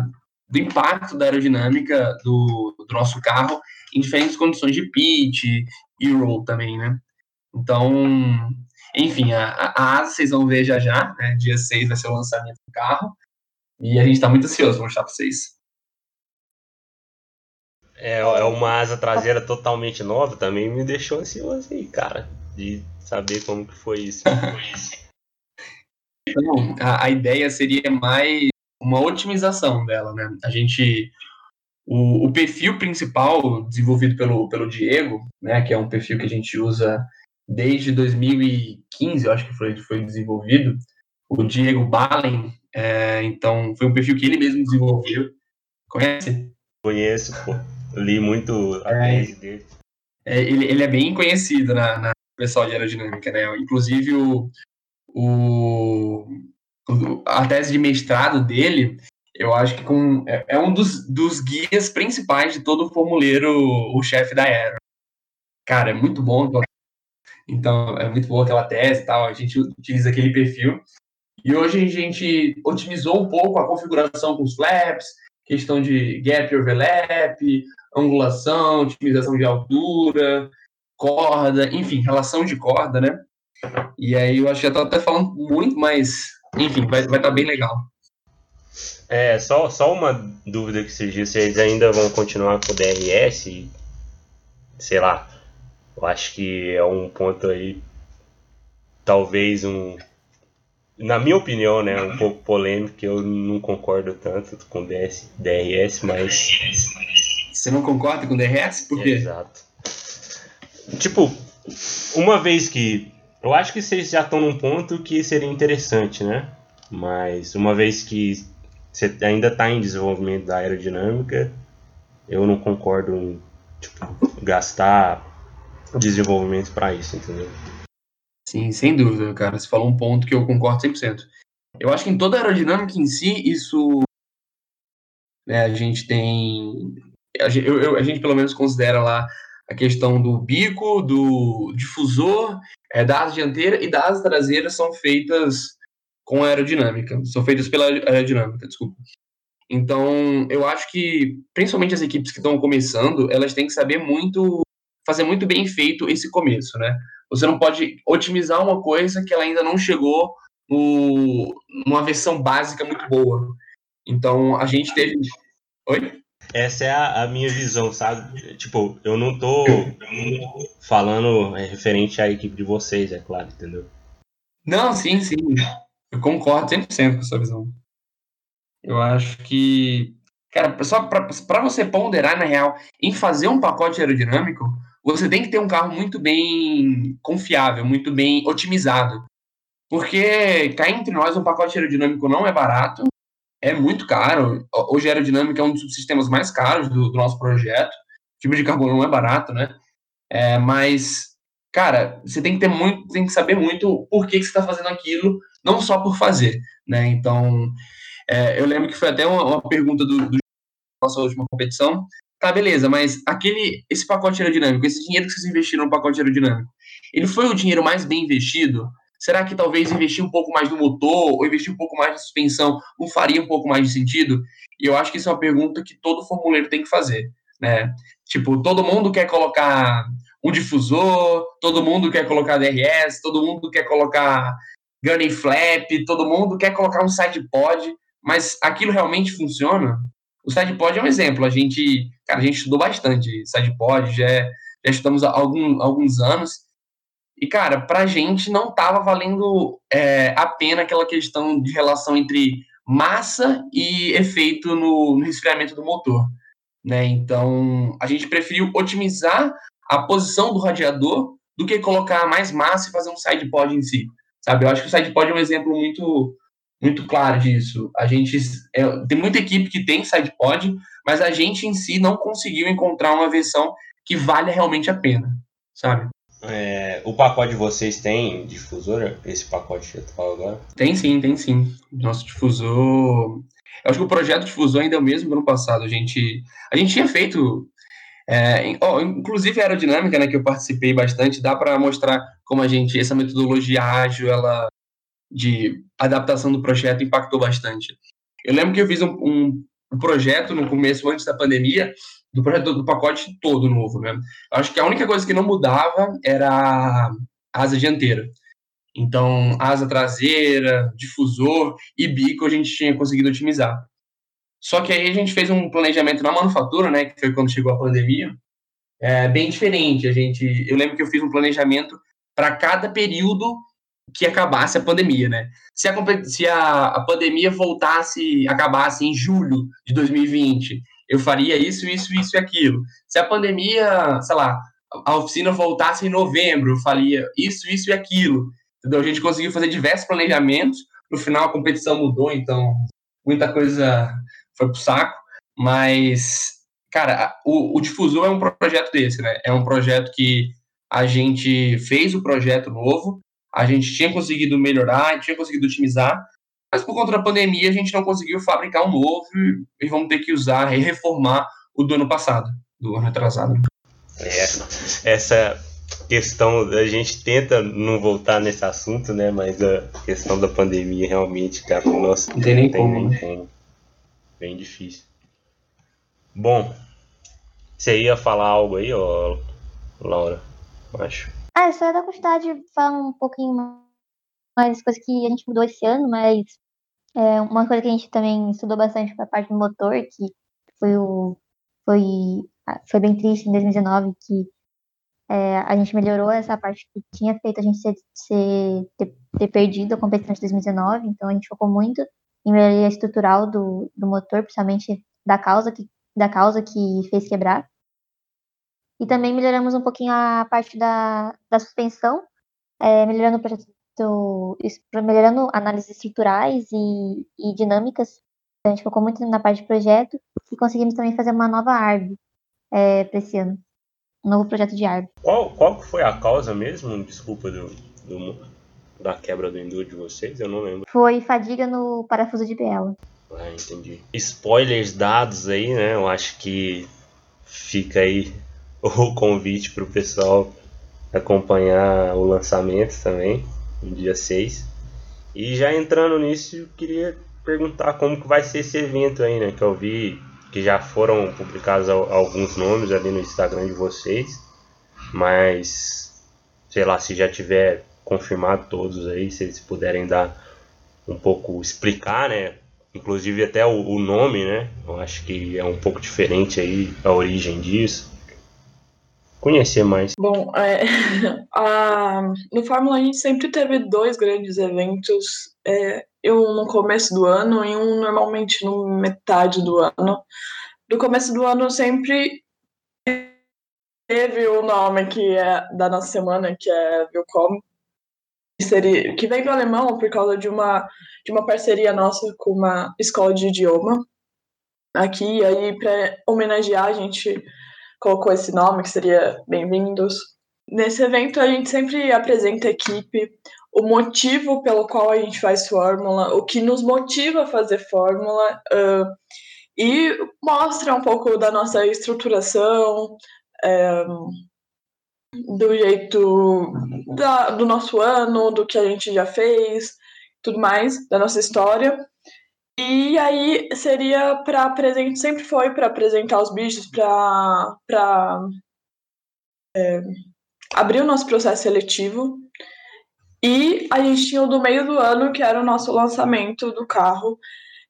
do impacto da aerodinâmica do, do nosso carro em diferentes condições de pitch e roll também, né? Então, enfim, a, a asa vocês vão ver já já, né? Dia 6 vai ser o lançamento do carro. E a gente está muito ansioso para mostrar para vocês. É, é uma asa traseira totalmente nova, também me deixou ansioso aí, cara, de saber como que foi isso. então, a, a ideia seria mais uma otimização dela, né? A gente o, o, perfil principal desenvolvido pelo, pelo Diego, né, que é um perfil que a gente usa desde 2015, eu acho que foi, foi desenvolvido, o Diego Balen, é, então foi um perfil que ele mesmo desenvolveu. Conhece? Conheço, pô. li muito a é, tese dele. É, ele, ele é bem conhecido na, na pessoal de aerodinâmica, né? Inclusive o, o a tese de mestrado dele, eu acho que com, é, é um dos, dos guias principais de todo o formuleiro, o chefe da Aero. Cara, é muito bom. Então, é muito boa aquela tese e tal. A gente utiliza aquele perfil. E hoje a gente otimizou um pouco a configuração com os flaps, questão de gap overlap, angulação, otimização de altura, corda, enfim, relação de corda, né? E aí eu acho que já tô até falando muito, mas enfim, vai estar vai tá bem legal. É, só, só uma dúvida que surgiu, se eles ainda vão continuar com o DRS, sei lá, eu acho que é um ponto aí, talvez um, na minha opinião, né, um pouco polêmico, que eu não concordo tanto com DS, DRS, mas... Você não concorda com DRS? Por quê? Exato. Tipo, uma vez que... Eu acho que vocês já estão num ponto que seria interessante, né? Mas uma vez que você ainda está em desenvolvimento da aerodinâmica, eu não concordo em tipo, gastar desenvolvimento para isso, entendeu? Sim, sem dúvida, cara. Você falou um ponto que eu concordo 100%. Eu acho que em toda a aerodinâmica em si, isso. Né, a gente tem. A gente, eu, a gente, pelo menos, considera lá a questão do bico, do difusor, é, da asa dianteira e da asa traseira são feitas com aerodinâmica. São feitas pela aerodinâmica, desculpa. Então, eu acho que, principalmente as equipes que estão começando, elas têm que saber muito, fazer muito bem feito esse começo, né? Você não pode otimizar uma coisa que ela ainda não chegou no, numa versão básica muito boa. Então, a gente teve. Oi? Essa é a, a minha visão, sabe? Tipo, eu não tô falando é, referente à equipe de vocês, é claro, entendeu? Não, sim, sim. Eu concordo 100% com a sua visão. Eu acho que, cara, só para você ponderar na real em fazer um pacote aerodinâmico, você tem que ter um carro muito bem confiável, muito bem otimizado. Porque cá entre nós, um pacote aerodinâmico não é barato, é muito caro. Hoje a aerodinâmica é um dos subsistemas mais caros do, do nosso projeto. O tipo de carbono não é barato, né? É, mas, cara, você tem que ter muito, tem que saber muito por que, que você está fazendo aquilo, não só por fazer, né? Então, é, eu lembro que foi até uma, uma pergunta do, do nossa última competição, Tá, beleza, mas aquele, esse pacote aerodinâmico, esse dinheiro que vocês investiram no pacote aerodinâmico, ele foi o dinheiro mais bem investido? Será que talvez investir um pouco mais no motor ou investir um pouco mais na suspensão não faria um pouco mais de sentido? E eu acho que isso é uma pergunta que todo formuleiro tem que fazer, né? Tipo, todo mundo quer colocar um difusor, todo mundo quer colocar DRS, todo mundo quer colocar gunny flap, todo mundo quer colocar um side pod, mas aquilo realmente funciona? O SidePod é um exemplo. A gente, cara, a gente estudou bastante SidePod, já, já estudamos há algum, alguns anos. E, cara, pra gente não tava valendo é, a pena aquela questão de relação entre massa e efeito no, no resfriamento do motor. Né? Então, a gente preferiu otimizar a posição do radiador do que colocar mais massa e fazer um sidepod em si. Sabe? Eu acho que o sidepod é um exemplo muito muito claro disso. A gente é, tem muita equipe que tem sidepod, mas a gente em si não conseguiu encontrar uma versão que valha realmente a pena, sabe? É, o pacote de vocês tem difusor? Esse pacote que eu falando agora? Tem sim, tem sim. Nosso difusor. Eu acho que o projeto difusor ainda é o mesmo do ano passado. A gente, a gente tinha feito. É, oh, inclusive a aerodinâmica, né, que eu participei bastante, dá para mostrar como a gente, essa metodologia ágil, ela de adaptação do projeto impactou bastante. Eu lembro que eu fiz um, um, um projeto no começo, antes da pandemia, do projeto do pacote todo novo, né? Acho que a única coisa que não mudava era a asa dianteira. Então, asa traseira, difusor e bico a gente tinha conseguido otimizar. Só que aí a gente fez um planejamento na manufatura, né, que foi quando chegou a pandemia, é bem diferente. A gente, eu lembro que eu fiz um planejamento para cada período que acabasse a pandemia, né? Se a, se a, a pandemia voltasse, acabasse em julho de 2020, eu faria isso, isso, isso e aquilo. Se a pandemia, sei lá, a oficina voltasse em novembro, eu faria isso, isso e aquilo. Entendeu? A gente conseguiu fazer diversos planejamentos. No final, a competição mudou, então muita coisa foi pro saco. Mas, cara, o, o Difusor é um projeto desse, né? É um projeto que a gente fez o projeto novo, a gente tinha conseguido melhorar, tinha conseguido otimizar, mas por conta da pandemia a gente não conseguiu fabricar um novo e vamos ter que usar e reformar o do ano passado, do ano atrasado. É, essa questão, a gente tenta não voltar nesse assunto, né? Mas a questão da pandemia realmente, cara, nossa, não tem nem como. Nem como. Bem difícil. Bom, você ia falar algo aí, ó, Laura? Acho. Ah, só ia dar quantidade de falar um pouquinho mais coisas que a gente mudou esse ano, mas é, uma coisa que a gente também estudou bastante foi a parte do motor, que foi o foi foi bem triste em 2019 que é, a gente melhorou essa parte que tinha feito a gente ser, ser ter, ter, perdido a competição de 2019, então a gente focou muito em melhoria estrutural do, do motor, principalmente da causa que da causa que fez quebrar. E também melhoramos um pouquinho a parte da, da suspensão, é, melhorando o projeto, melhorando análises estruturais e, e dinâmicas. A gente focou muito na parte de projeto e conseguimos também fazer uma nova ARB é, para esse ano. Um novo projeto de ARB. Qual, qual foi a causa mesmo, desculpa, do, do, da quebra do enduro de vocês? Eu não lembro. Foi fadiga no parafuso de biela. Ah, entendi. Spoilers dados aí, né? Eu acho que fica aí o convite para o pessoal acompanhar o lançamento também, no dia 6. E já entrando nisso, eu queria perguntar como que vai ser esse evento aí, né? Que eu vi que já foram publicados alguns nomes ali no Instagram de vocês, mas sei lá, se já tiver confirmado todos aí, se eles puderem dar um pouco, explicar, né? Inclusive até o, o nome, né? Eu acho que é um pouco diferente aí a origem disso conhecer mais. Bom, é, a, no Fórmula a gente sempre teve dois grandes eventos, é, um no começo do ano e um normalmente no metade do ano. No começo do ano sempre teve o nome que é da nossa semana, que é Vilcom, que, seria, que vem do alemão por causa de uma, de uma parceria nossa com uma escola de idioma aqui, aí para homenagear a gente colocou esse nome, que seria Bem-vindos. Nesse evento, a gente sempre apresenta a equipe, o motivo pelo qual a gente faz fórmula, o que nos motiva a fazer fórmula, uh, e mostra um pouco da nossa estruturação, um, do jeito da, do nosso ano, do que a gente já fez, tudo mais, da nossa história. E aí seria para apresentar, sempre foi para apresentar os bichos, para é, abrir o nosso processo seletivo. E a gente tinha o do meio do ano, que era o nosso lançamento do carro,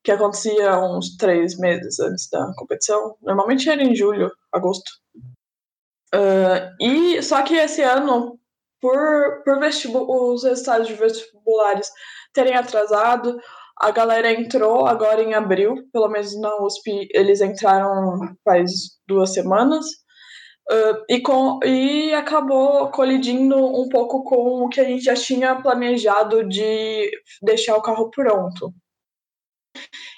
que acontecia uns três meses antes da competição. Normalmente era em julho, agosto. Uh, e só que esse ano, por, por os resultados de vestibulares terem atrasado, a galera entrou agora em abril, pelo menos na USP eles entraram faz duas semanas. Uh, e, com, e acabou colidindo um pouco com o que a gente já tinha planejado de deixar o carro pronto.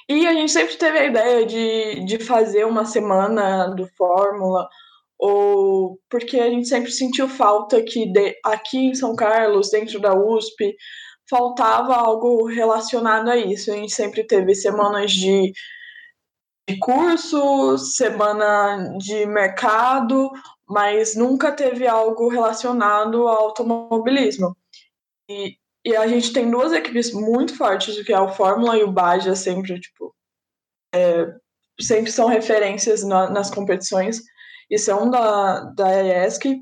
E a gente sempre teve a ideia de, de fazer uma semana do Fórmula, ou porque a gente sempre sentiu falta que de, aqui em São Carlos, dentro da USP, faltava algo relacionado a isso. A gente sempre teve semanas de, de curso, semana de mercado, mas nunca teve algo relacionado ao automobilismo. E, e a gente tem duas equipes muito fortes, que é o Fórmula e o Baja, sempre, tipo, é, sempre são referências na, nas competições, e são da, da ESC.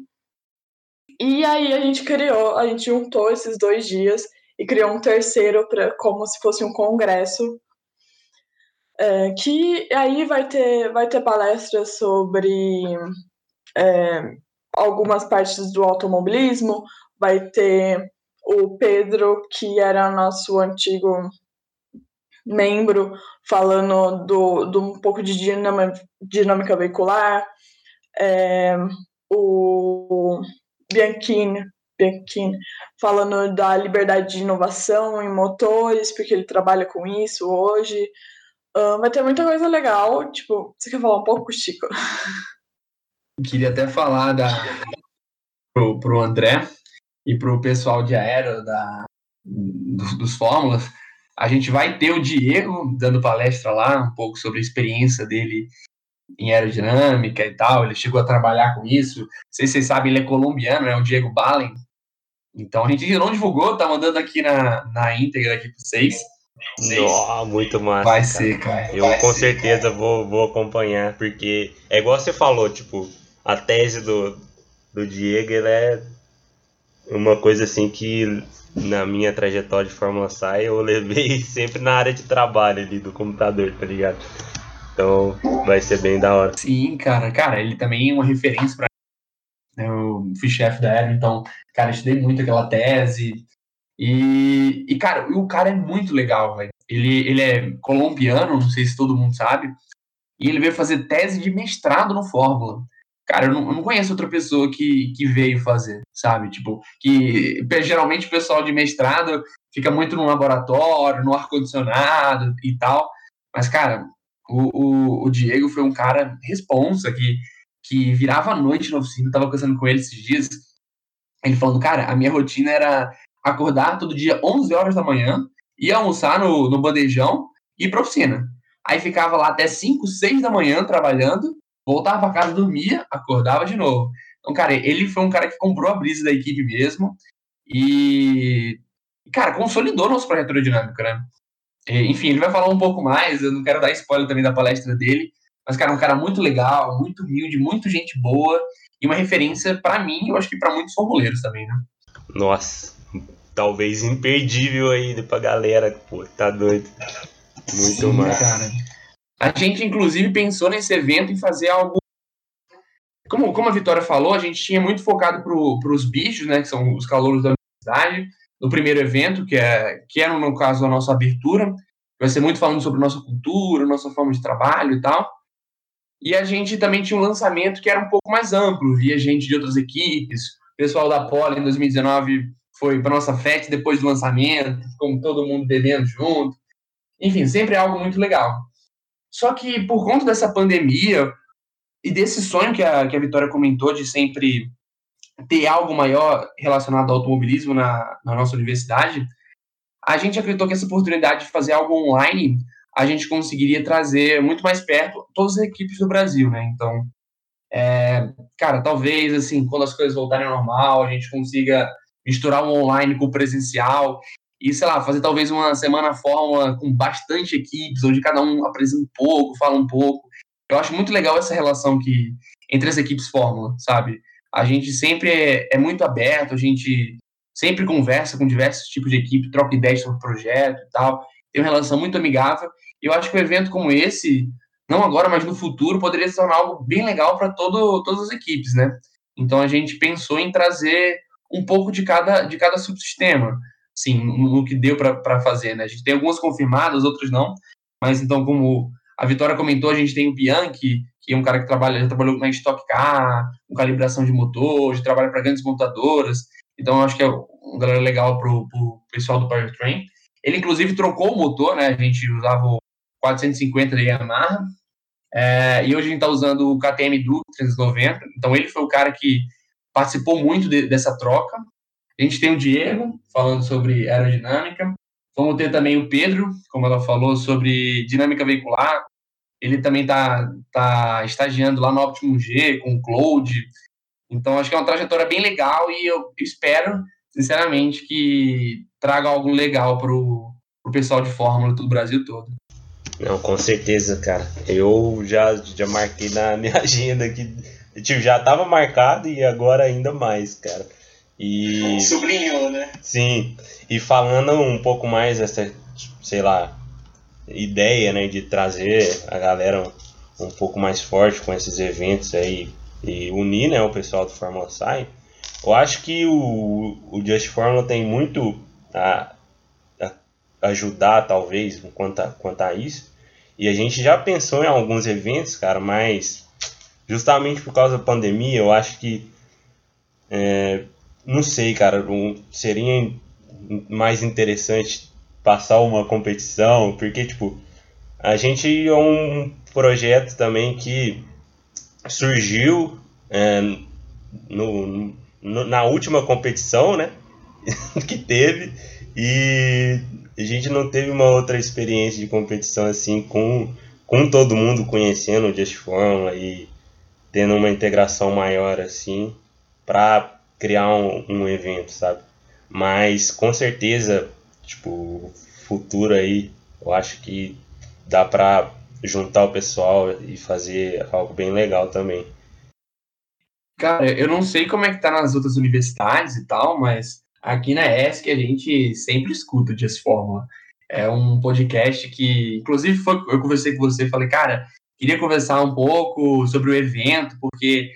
E aí a gente criou, a gente juntou esses dois dias e criou um terceiro para como se fosse um congresso. É, que aí vai ter vai ter palestras sobre é, algumas partes do automobilismo. Vai ter o Pedro que era nosso antigo membro falando do, do um pouco de dinâmica, veicular. É, o Bianchini Bianchini, falando da liberdade de inovação em motores, porque ele trabalha com isso hoje. Vai ter muita coisa legal. Tipo, você quer falar um pouco, Chico? Queria até falar da, pro, pro André e pro pessoal de aero da, dos, dos Fórmulas. A gente vai ter o Diego dando palestra lá, um pouco sobre a experiência dele em aerodinâmica e tal. Ele chegou a trabalhar com isso. Não sei se vocês sabem, ele é colombiano, é o Diego Balen. Então a gente não divulgou, tá mandando aqui na, na íntegra aqui para vocês. Nossa, muito massa. Vai cara. ser, cara. Eu Vai com ser, certeza cara. vou, vou acompanhar, porque é igual você falou, tipo, a tese do, do Diego ela é uma coisa assim que na minha trajetória de Fórmula SAI eu levei sempre na área de trabalho ali do computador, tá ligado? Então vai ser bem da hora. Sim, cara. Cara, ele também é uma referência pra mim. Eu fui chefe da Aero, então, cara, estudei muito aquela tese. E, e cara, o cara é muito legal, velho. Ele, ele é colombiano, não sei se todo mundo sabe. E ele veio fazer tese de mestrado no Fórmula. Cara, eu não, eu não conheço outra pessoa que, que veio fazer, sabe? Tipo, que geralmente o pessoal de mestrado fica muito no laboratório, no ar-condicionado e tal. Mas, cara, o, o, o Diego foi um cara responsa que, que virava a noite na oficina. Eu tava conversando com ele esses dias. Ele falando, cara, a minha rotina era acordar todo dia 11 horas da manhã, ir almoçar no, no bandejão e ir pra oficina. Aí ficava lá até 5, 6 da manhã trabalhando, voltava pra casa, dormia, acordava de novo. Então, cara, ele foi um cara que comprou a brisa da equipe mesmo e, cara, consolidou nosso projeto aerodinâmico, né? Enfim, ele vai falar um pouco mais, eu não quero dar spoiler também da palestra dele, mas, cara, é um cara muito legal, muito humilde, muito gente boa e uma referência pra mim, eu acho que pra muitos formuleiros também, né? Nossa, talvez imperdível aí pra galera, pô, tá doido. Muito Sim, massa. cara. A gente, inclusive, pensou nesse evento em fazer algo. Como, como a Vitória falou, a gente tinha muito focado para os bichos, né? Que são os calouros da universidade, no primeiro evento, que é, que é, no caso, a nossa abertura. Vai ser muito falando sobre nossa cultura, nossa forma de trabalho e tal. E a gente também tinha um lançamento que era um pouco mais amplo, via gente de outras equipes. O pessoal da Poli em 2019 foi para nossa festa depois do lançamento, como todo mundo bebendo junto. Enfim, sempre é algo muito legal. Só que por conta dessa pandemia e desse sonho que a, que a Vitória comentou de sempre ter algo maior relacionado ao automobilismo na, na nossa universidade, a gente acreditou que essa oportunidade de fazer algo online a gente conseguiria trazer muito mais perto todas as equipes do Brasil, né? Então, é, cara, talvez assim, quando as coisas voltarem ao normal, a gente consiga misturar o online com o presencial e, sei lá, fazer talvez uma semana fórmula com bastante equipes, onde cada um apresenta um pouco, fala um pouco. Eu acho muito legal essa relação que entre as equipes fórmula, sabe? A gente sempre é, é muito aberto, a gente sempre conversa com diversos tipos de equipe, troca ideias sobre o projeto e tal, tem uma relação muito amigável. E eu acho que um evento como esse, não agora, mas no futuro, poderia se tornar algo bem legal para todas as equipes, né? Então a gente pensou em trazer um pouco de cada, de cada subsistema sim, no que deu para fazer, né? A gente tem algumas confirmadas, outras não, mas então, como a Vitória comentou, a gente tem o Bianchi, que é um cara que trabalha, já trabalhou na Stock Car, com calibração de motor, já trabalha para grandes montadoras, então acho que é um galera legal para o pessoal do Powertrain. Ele, inclusive, trocou o motor, né? A gente usava o 450 da Yamaha, é, e hoje a gente está usando o KTM Duke 390, então ele foi o cara que participou muito de, dessa troca, a gente tem o Diego falando sobre aerodinâmica. Vamos ter também o Pedro, como ela falou, sobre dinâmica veicular. Ele também está tá estagiando lá no Optimum G com o Cloud. Então, acho que é uma trajetória bem legal e eu espero, sinceramente, que traga algo legal para o pessoal de Fórmula do Brasil todo. Não, com certeza, cara. Eu já, já marquei na minha agenda que tipo, já estava marcado e agora ainda mais, cara. E sublinhou, né? Sim. E falando um pouco mais dessa, sei lá, ideia, né, de trazer a galera um, um pouco mais forte com esses eventos aí e unir, né, o pessoal do Fórmula Sai. Eu acho que o, o Just Fórmula tem muito a, a ajudar, talvez, quanto a, quanto a isso. E a gente já pensou em alguns eventos, cara, mas justamente por causa da pandemia, eu acho que é, não sei, cara, seria mais interessante passar uma competição, porque, tipo, a gente é um projeto também que surgiu é, no, no, na última competição, né, que teve, e a gente não teve uma outra experiência de competição assim com, com todo mundo conhecendo o Just Fórmula e tendo uma integração maior assim para criar um, um, evento, sabe? Mas com certeza, tipo, futuro aí, eu acho que dá para juntar o pessoal e fazer algo bem legal também. Cara, eu não sei como é que tá nas outras universidades e tal, mas aqui na ESC a gente sempre escuta o Dias Fórmula. É um podcast que, inclusive, foi, eu conversei com você e falei, cara, queria conversar um pouco sobre o evento, porque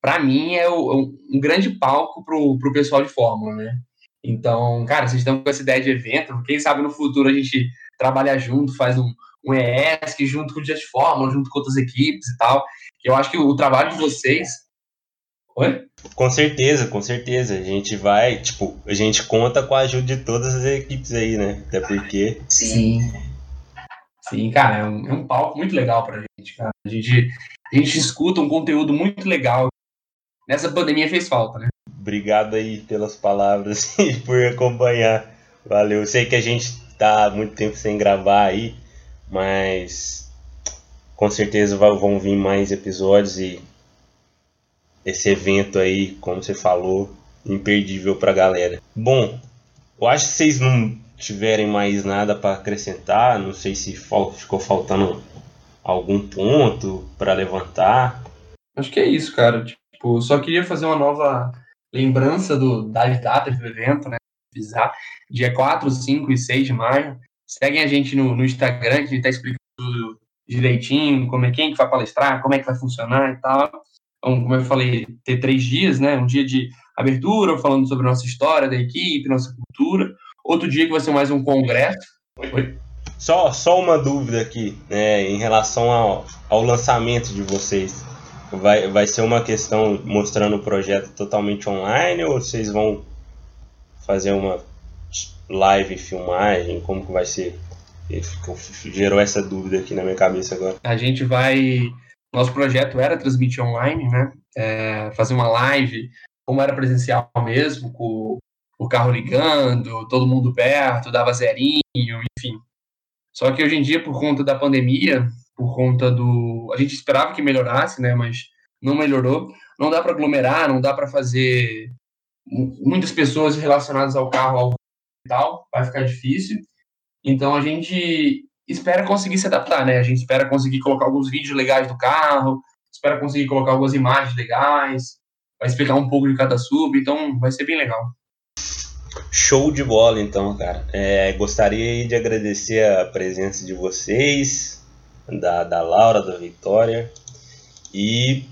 para mim é o, um grande palco pro, pro pessoal de Fórmula, né? Então, cara, vocês estão com essa ideia de evento, quem sabe no futuro a gente trabalha junto, faz um, um ESC junto com o Just Fórmula, junto com outras equipes e tal. Eu acho que o trabalho de vocês. Oi? Com certeza, com certeza. A gente vai, tipo, a gente conta com a ajuda de todas as equipes aí, né? Até porque. Sim. Sim, cara, é um, é um palco muito legal pra gente, cara. A gente, a gente escuta um conteúdo muito legal. Nessa pandemia fez falta, né? Obrigado aí pelas palavras e por acompanhar. Valeu. Sei que a gente tá há muito tempo sem gravar aí, mas com certeza vão vir mais episódios e esse evento aí, como você falou, imperdível pra galera. Bom, eu acho que vocês não tiverem mais nada para acrescentar, não sei se ficou faltando algum ponto para levantar. Acho que é isso, cara. Tipo, só queria fazer uma nova lembrança do, das datas do evento, né? Avisar. Dia 4, 5 e 6 de maio. Seguem a gente no, no Instagram, que a gente tá explicando tudo direitinho, como é quem que vai palestrar, como é que vai funcionar e tal. Então, como eu falei, ter três dias, né? Um dia de abertura, falando sobre nossa história da equipe, nossa cultura. Outro dia que vai ser mais um congresso. Oi? Só, só uma dúvida aqui, né, em relação ao, ao lançamento de vocês. Vai, vai ser uma questão mostrando o projeto totalmente online ou vocês vão fazer uma live filmagem? Como que vai ser? Gerou essa dúvida aqui na minha cabeça agora. A gente vai nosso projeto era transmitir online, né? É, fazer uma live, como era presencial mesmo, com o carro ligando, todo mundo perto, dava zerinho, enfim. Só que hoje em dia, por conta da pandemia, por conta do. A gente esperava que melhorasse, né? Mas não melhorou. Não dá para aglomerar, não dá para fazer muitas pessoas relacionadas ao carro ao tal, vai ficar difícil. Então a gente espera conseguir se adaptar, né? A gente espera conseguir colocar alguns vídeos legais do carro, espera conseguir colocar algumas imagens legais, vai explicar um pouco de cada sub, então vai ser bem legal. Show de bola, então, cara. É, gostaria de agradecer a presença de vocês, da, da Laura, da Vitória, e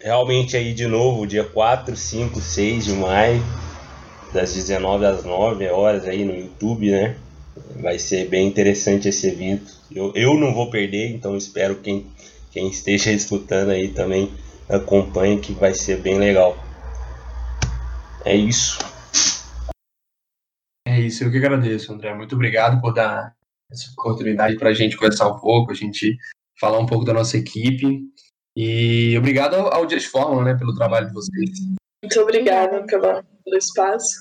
realmente aí de novo, dia 4, 5, 6 de maio, das 19 às 9 horas aí no YouTube, né? Vai ser bem interessante esse evento. Eu, eu não vou perder, então espero quem, quem esteja escutando aí também acompanhe que vai ser bem legal. É isso. É isso, eu que agradeço, André. Muito obrigado por dar essa oportunidade para a gente conversar um pouco, a gente falar um pouco da nossa equipe. E obrigado ao Dias Fórmula, né, pelo trabalho de vocês. Muito obrigada pelo espaço.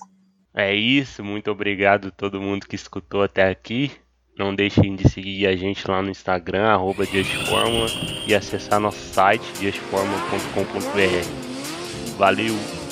É isso, muito obrigado a todo mundo que escutou até aqui. Não deixem de seguir a gente lá no Instagram, arroba e acessar nosso site, diasforma.com.br. Valeu!